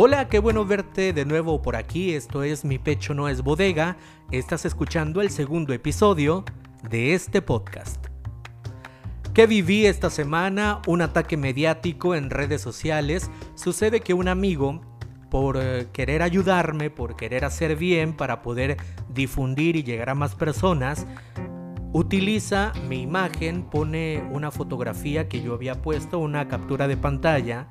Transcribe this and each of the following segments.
Hola, qué bueno verte de nuevo por aquí. Esto es Mi Pecho No es Bodega. Estás escuchando el segundo episodio de este podcast. ¿Qué viví esta semana? Un ataque mediático en redes sociales. Sucede que un amigo, por eh, querer ayudarme, por querer hacer bien para poder difundir y llegar a más personas, utiliza mi imagen, pone una fotografía que yo había puesto, una captura de pantalla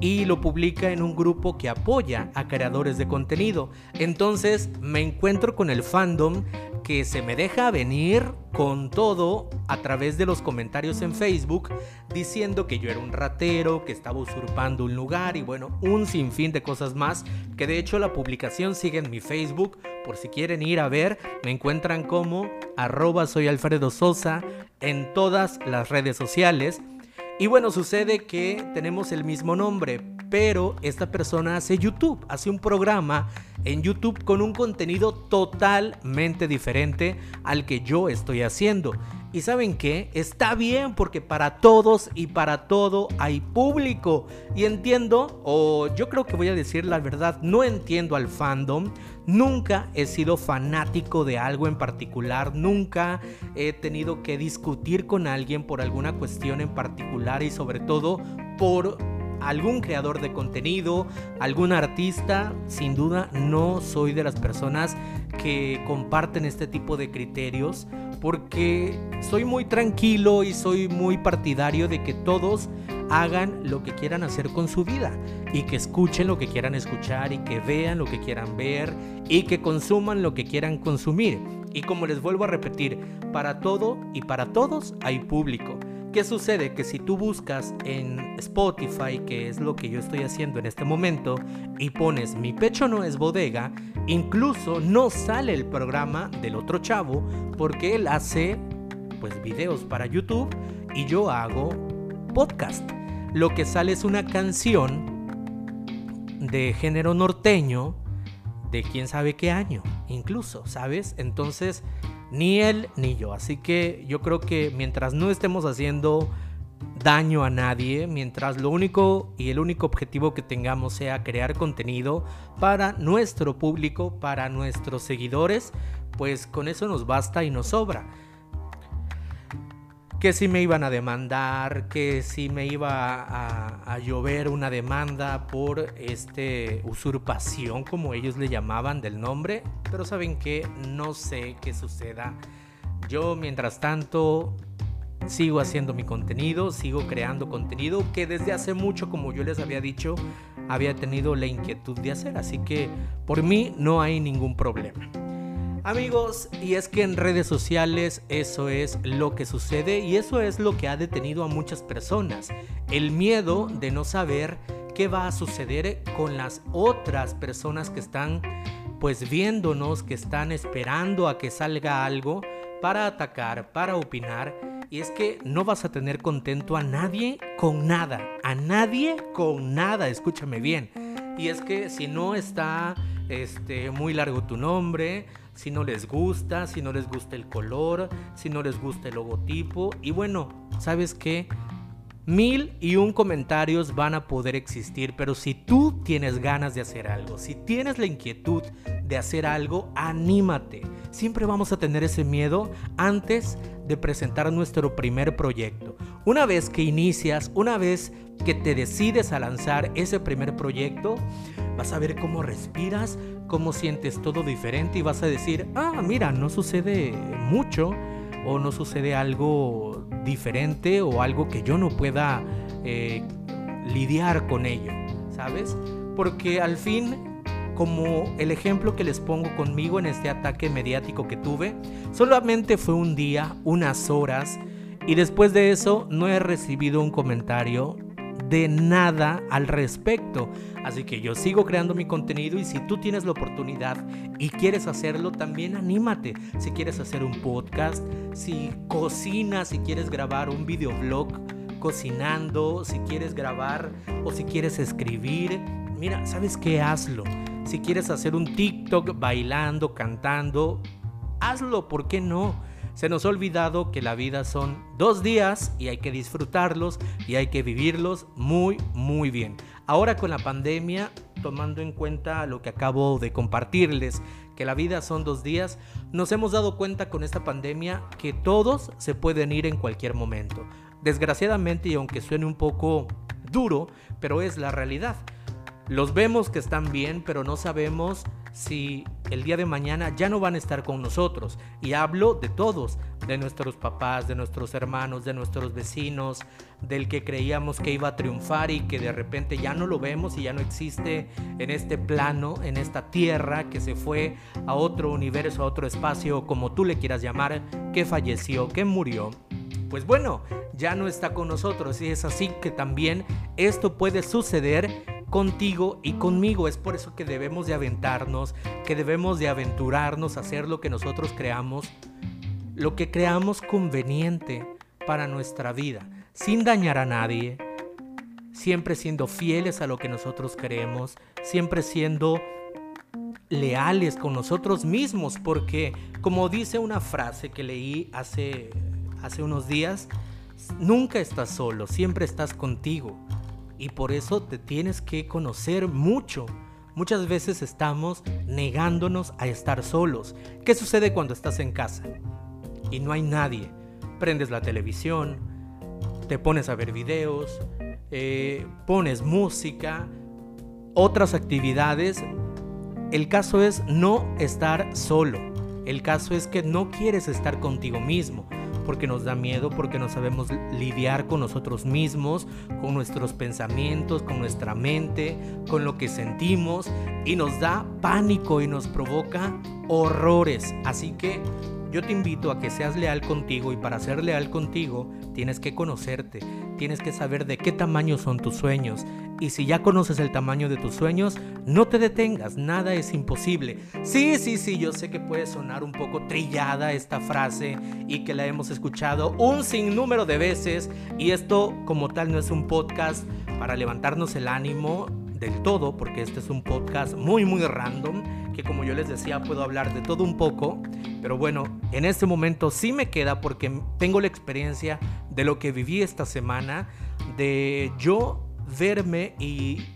y lo publica en un grupo que apoya a creadores de contenido. Entonces me encuentro con el fandom que se me deja venir con todo a través de los comentarios en Facebook diciendo que yo era un ratero, que estaba usurpando un lugar y bueno, un sinfín de cosas más que de hecho la publicación sigue en mi Facebook por si quieren ir a ver, me encuentran como arroba Alfredo Sosa en todas las redes sociales y bueno, sucede que tenemos el mismo nombre, pero esta persona hace YouTube, hace un programa en YouTube con un contenido totalmente diferente al que yo estoy haciendo. Y saben qué, está bien porque para todos y para todo hay público. Y entiendo, o yo creo que voy a decir la verdad, no entiendo al fandom. Nunca he sido fanático de algo en particular, nunca he tenido que discutir con alguien por alguna cuestión en particular y sobre todo por algún creador de contenido, algún artista, sin duda no soy de las personas que comparten este tipo de criterios porque soy muy tranquilo y soy muy partidario de que todos hagan lo que quieran hacer con su vida y que escuchen lo que quieran escuchar y que vean lo que quieran ver y que consuman lo que quieran consumir. Y como les vuelvo a repetir, para todo y para todos hay público. ¿Qué sucede? Que si tú buscas en Spotify, que es lo que yo estoy haciendo en este momento, y pones mi pecho no es bodega, incluso no sale el programa del otro chavo porque él hace pues videos para YouTube y yo hago podcast. Lo que sale es una canción de género norteño de quién sabe qué año, incluso, ¿sabes? Entonces ni él ni yo. Así que yo creo que mientras no estemos haciendo daño a nadie, mientras lo único y el único objetivo que tengamos sea crear contenido para nuestro público, para nuestros seguidores, pues con eso nos basta y nos sobra que si me iban a demandar, que si me iba a, llover una demanda por este usurpación, como ellos le llamaban del nombre, pero saben que no sé qué suceda. Yo mientras tanto sigo haciendo mi contenido, sigo creando contenido que desde hace mucho, como yo les había dicho, había tenido la inquietud de hacer, así que por mí no hay ningún problema. Amigos, y es que en redes sociales eso es lo que sucede y eso es lo que ha detenido a muchas personas. El miedo de no saber qué va a suceder con las otras personas que están pues viéndonos, que están esperando a que salga algo para atacar, para opinar. Y es que no vas a tener contento a nadie con nada, a nadie con nada, escúchame bien. Y es que si no está este, muy largo tu nombre, si no les gusta, si no les gusta el color, si no les gusta el logotipo. Y bueno, ¿sabes qué? Mil y un comentarios van a poder existir, pero si tú tienes ganas de hacer algo, si tienes la inquietud de hacer algo, anímate. Siempre vamos a tener ese miedo antes de presentar nuestro primer proyecto. Una vez que inicias, una vez que te decides a lanzar ese primer proyecto, vas a ver cómo respiras, cómo sientes todo diferente y vas a decir, ah, mira, no sucede mucho o no sucede algo diferente o algo que yo no pueda eh, lidiar con ello, ¿sabes? Porque al fin, como el ejemplo que les pongo conmigo en este ataque mediático que tuve, solamente fue un día, unas horas, y después de eso no he recibido un comentario de nada al respecto. Así que yo sigo creando mi contenido y si tú tienes la oportunidad y quieres hacerlo, también anímate. Si quieres hacer un podcast, si cocinas, si quieres grabar un videoblog cocinando, si quieres grabar o si quieres escribir, mira, ¿sabes qué? Hazlo. Si quieres hacer un TikTok bailando, cantando, hazlo, ¿por qué no? Se nos ha olvidado que la vida son dos días y hay que disfrutarlos y hay que vivirlos muy, muy bien. Ahora con la pandemia, tomando en cuenta lo que acabo de compartirles, que la vida son dos días, nos hemos dado cuenta con esta pandemia que todos se pueden ir en cualquier momento. Desgraciadamente, y aunque suene un poco duro, pero es la realidad. Los vemos que están bien, pero no sabemos si el día de mañana ya no van a estar con nosotros. Y hablo de todos, de nuestros papás, de nuestros hermanos, de nuestros vecinos, del que creíamos que iba a triunfar y que de repente ya no lo vemos y ya no existe en este plano, en esta tierra, que se fue a otro universo, a otro espacio, como tú le quieras llamar, que falleció, que murió. Pues bueno, ya no está con nosotros y es así que también esto puede suceder contigo y conmigo. Es por eso que debemos de aventarnos, que debemos de aventurarnos a hacer lo que nosotros creamos, lo que creamos conveniente para nuestra vida, sin dañar a nadie, siempre siendo fieles a lo que nosotros queremos, siempre siendo leales con nosotros mismos, porque como dice una frase que leí hace, hace unos días, nunca estás solo, siempre estás contigo y por eso te tienes que conocer mucho. Muchas veces estamos negándonos a estar solos. ¿Qué sucede cuando estás en casa y no hay nadie? Prendes la televisión, te pones a ver videos, eh, pones música, otras actividades. El caso es no estar solo. El caso es que no quieres estar contigo mismo porque nos da miedo, porque no sabemos lidiar con nosotros mismos, con nuestros pensamientos, con nuestra mente, con lo que sentimos y nos da pánico y nos provoca horrores. Así que yo te invito a que seas leal contigo y para ser leal contigo tienes que conocerte, tienes que saber de qué tamaño son tus sueños. Y si ya conoces el tamaño de tus sueños, no te detengas, nada es imposible. Sí, sí, sí, yo sé que puede sonar un poco trillada esta frase y que la hemos escuchado un sinnúmero de veces y esto como tal no es un podcast para levantarnos el ánimo del todo, porque este es un podcast muy, muy random, que como yo les decía puedo hablar de todo un poco, pero bueno, en este momento sí me queda porque tengo la experiencia de lo que viví esta semana, de yo verme y,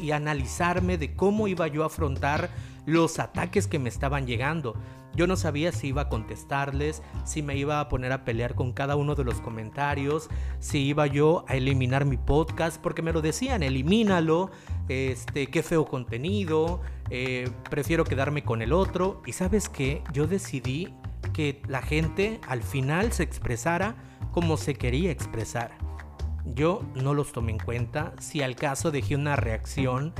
y analizarme de cómo iba yo a afrontar los ataques que me estaban llegando. Yo no sabía si iba a contestarles, si me iba a poner a pelear con cada uno de los comentarios, si iba yo a eliminar mi podcast, porque me lo decían, elimínalo, este, qué feo contenido, eh, prefiero quedarme con el otro. Y sabes qué, yo decidí que la gente al final se expresara como se quería expresar. Yo no los tomé en cuenta, si al caso dejé una reacción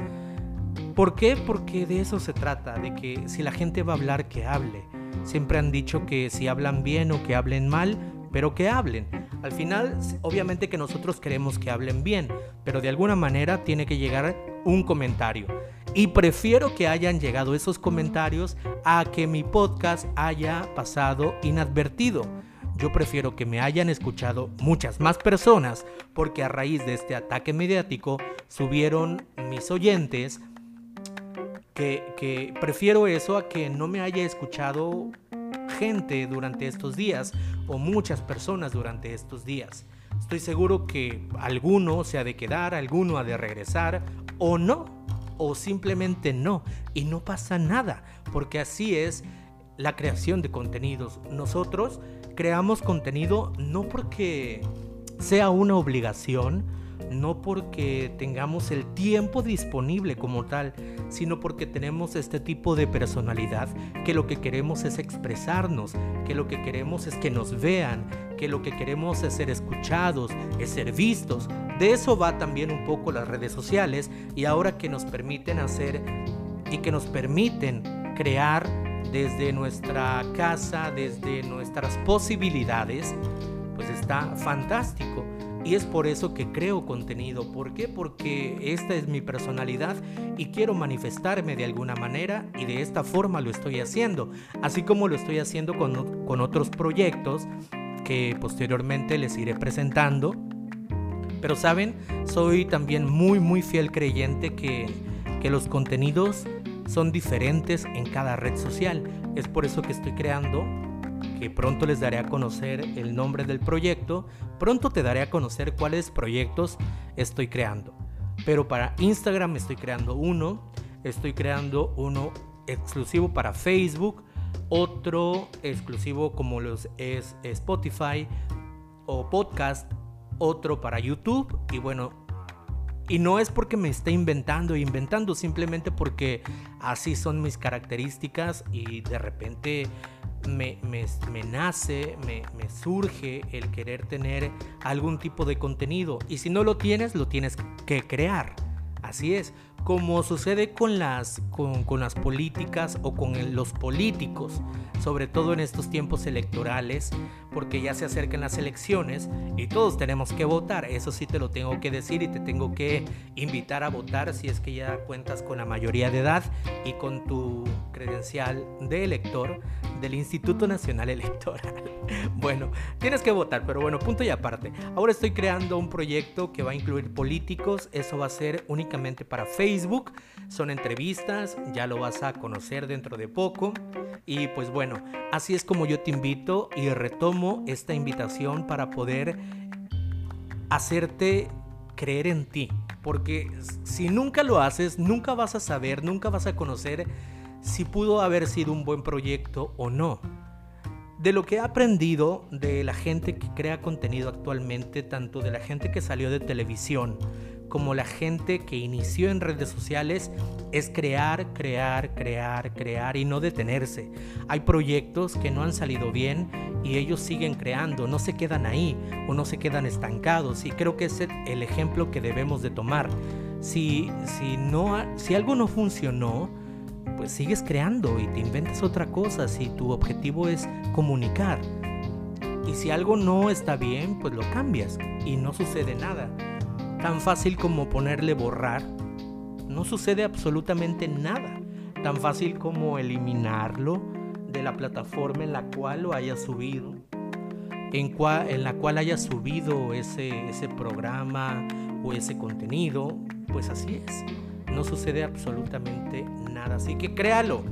¿Por qué? Porque de eso se trata, de que si la gente va a hablar, que hable. Siempre han dicho que si hablan bien o que hablen mal, pero que hablen. Al final, obviamente que nosotros queremos que hablen bien, pero de alguna manera tiene que llegar un comentario. Y prefiero que hayan llegado esos comentarios a que mi podcast haya pasado inadvertido. Yo prefiero que me hayan escuchado muchas más personas porque a raíz de este ataque mediático subieron mis oyentes que, prefiero eso a que no me haya escuchado gente durante estos días o muchas personas durante estos días. Estoy seguro que alguno se ha de quedar, alguno ha de regresar o no, o simplemente no. Y no pasa nada, porque así es la creación de contenidos. Nosotros creamos contenido no porque sea una obligación, no porque tengamos el tiempo disponible como tal, sino porque tenemos este tipo de personalidad que lo que queremos es expresarnos, que lo que queremos es que nos vean, que lo que queremos es ser escuchados, es ser vistos. De eso va también un poco las redes sociales y ahora que nos permiten hacer y que nos permiten crear desde nuestra casa, desde nuestras posibilidades, pues está fantástico. Y es por eso que creo contenido. ¿Por qué? Porque esta es mi personalidad y quiero manifestarme de alguna manera y de esta forma lo estoy haciendo. Así como lo estoy haciendo con, con otros proyectos que posteriormente les iré presentando. Pero saben, soy también muy muy fiel creyente que, que los contenidos son diferentes en cada red social. Es por eso que estoy creando que pronto les daré a conocer el nombre del proyecto, pronto te daré a conocer cuáles proyectos estoy creando. Pero para Instagram estoy creando uno, estoy creando uno exclusivo para Facebook, otro exclusivo como los es Spotify o podcast, otro para YouTube y bueno, y no es porque me esté inventando, inventando, simplemente porque así son mis características y de repente me, me, nace, me, me, surge el querer tener algún tipo de contenido. Y si no lo tienes, lo tienes que crear. Así es como sucede con las, con, las políticas o con los políticos, sobre todo en estos tiempos electorales, porque ya se acercan las elecciones y todos tenemos que votar, eso sí te lo tengo que decir y te tengo que invitar a votar si es que ya cuentas con la mayoría de edad y con tu credencial de elector del Instituto Nacional Electoral. Bueno, tienes que votar, pero bueno, punto y aparte. Ahora estoy creando un proyecto que va a incluir políticos, eso va a ser únicamente para Facebook, son entrevistas, ya lo vas a conocer dentro de poco. Y pues bueno, así es como yo te invito y retomo esta invitación para poder hacerte creer en ti. Porque si nunca lo haces, nunca vas a saber, nunca vas a conocer si pudo haber sido un buen proyecto o no. De lo que he aprendido de la gente que crea contenido actualmente, tanto de la gente que salió de televisión como la gente que inició en redes sociales, es crear, crear, crear, crear y no detenerse. Hay proyectos que no han salido bien y ellos siguen creando, no se quedan ahí o no se quedan estancados y creo que es el ejemplo que debemos de tomar. Si, si, no, si algo no funcionó, pues sigues creando y te inventas otra cosa si tu objetivo es comunicar. Y si algo no está bien, pues lo cambias y no sucede nada. Tan fácil como ponerle borrar, no sucede absolutamente nada. Tan fácil como eliminarlo de la plataforma en la cual lo hayas subido. En, la cual hayas subido ese, ese programa o ese contenido, pues así es no sucede absolutamente nada. Así que créalo,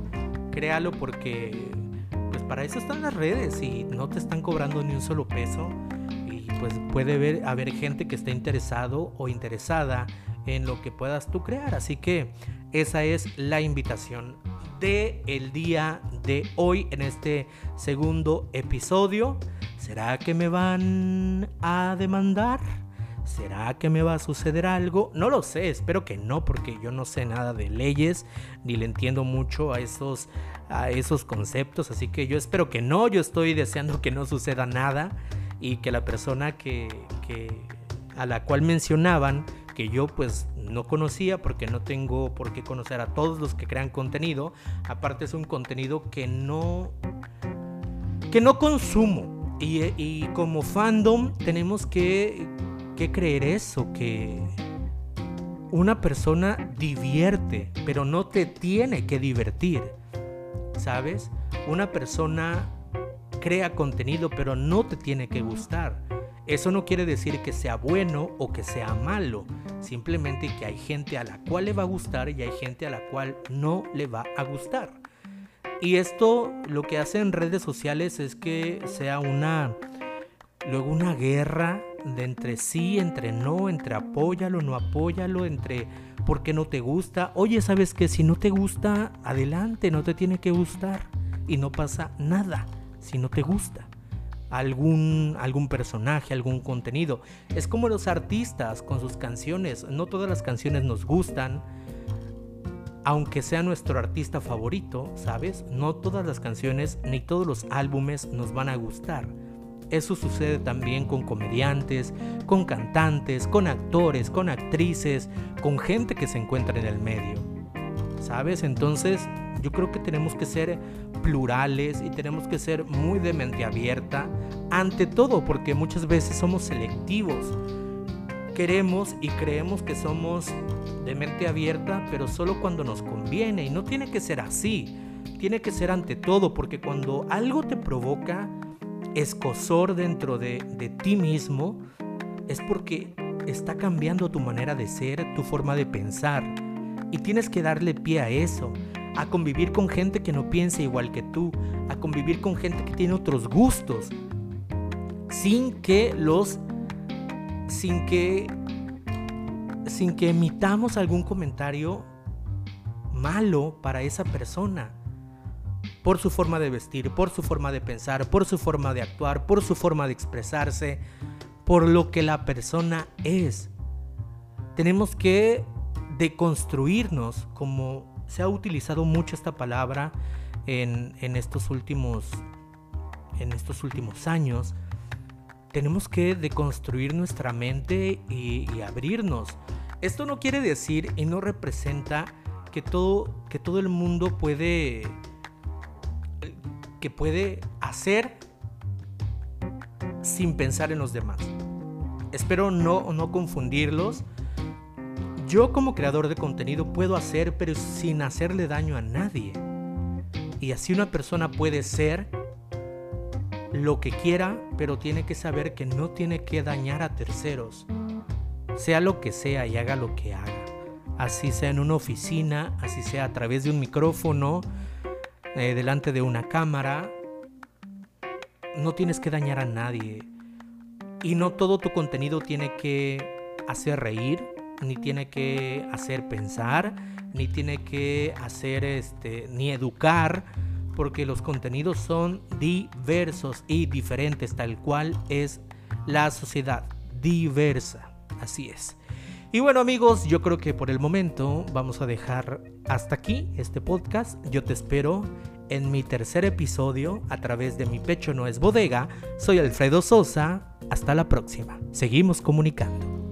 créalo porque pues para eso están las redes y no te están cobrando ni un solo peso pues puede haber gente que esté interesado o interesada en lo que puedas tú crear. Así que esa es la invitación de el día de hoy en este segundo episodio. ¿Será que me van a demandar? ¿Será que me va a suceder algo? No lo sé, espero que no, porque yo no sé nada de leyes, ni le entiendo mucho a esos, a esos conceptos, así que yo espero que no, yo estoy deseando que no suceda nada y que la persona que, a la cual mencionaban, que yo pues no conocía porque no tengo por qué conocer a todos los que crean contenido, aparte es un contenido que no, que no consumo. Y, como fandom tenemos que qué creer eso? Que una persona divierte, pero no te tiene que divertir. ¿Sabes? Una persona crea contenido, pero no te tiene que gustar. Eso no quiere decir que sea bueno o que sea malo, simplemente que hay gente a la cual le va a gustar y hay gente a la cual no le va a gustar. Y esto lo que hace en redes sociales es que sea una luego una guerra de entre sí, entre no, entre apóyalo, no apóyalo, entre por qué no te gusta. Oye, ¿sabes que Si no te gusta, adelante, no te tiene que gustar. Y no pasa nada si no te gusta. Algún, algún personaje, algún contenido. Es como los artistas con sus canciones. No todas las canciones nos gustan. Aunque sea nuestro artista favorito, ¿sabes? No todas las canciones ni todos los álbumes nos van a gustar eso sucede también con comediantes, con cantantes, con actores, con actrices, con gente que se encuentra en el medio. ¿Sabes? Entonces yo creo que tenemos que ser plurales y tenemos que ser muy de mente abierta ante todo porque muchas veces somos selectivos. Queremos y creemos que somos de mente abierta, pero solo cuando nos conviene y no tiene que ser así. Tiene que ser ante todo porque cuando algo te provoca escosor dentro de, de ti mismo, es porque está cambiando tu manera de ser, tu forma de pensar. Y tienes que darle pie a eso, a convivir con gente que no piensa igual que tú, a convivir con gente que tiene otros gustos, sin que los sin que sin que emitamos algún comentario malo para esa persona. Por su forma de vestir, por su forma de pensar, por su forma de actuar, por su forma de expresarse, por lo que la persona es. Tenemos que deconstruirnos, como se ha utilizado mucho esta palabra en, estos últimos en estos últimos años, tenemos que deconstruir nuestra mente y, y, abrirnos. Esto no quiere decir y no representa que todo, que todo el mundo puede, que puede hacer sin pensar en los demás. Espero no, no confundirlos. Yo como creador de contenido puedo hacer, pero sin hacerle daño a nadie. Y así una persona puede ser lo que quiera, pero tiene que saber que no tiene que dañar a terceros. Sea lo que sea y haga lo que haga. Así sea en una oficina, así sea a través de un micrófono, eh, delante de una cámara. No tienes que dañar a nadie. Y no todo tu contenido tiene que hacer reír, ni tiene que hacer pensar, ni tiene que hacer este, ni educar porque los contenidos son diversos y diferentes, tal cual es la sociedad, diversa, así es. Y bueno amigos, yo creo que por el momento vamos a dejar hasta aquí este podcast. Yo te espero en mi tercer episodio a través de Mi Pecho No es Bodega. Soy Alfredo Sosa. Hasta la próxima. Seguimos comunicando.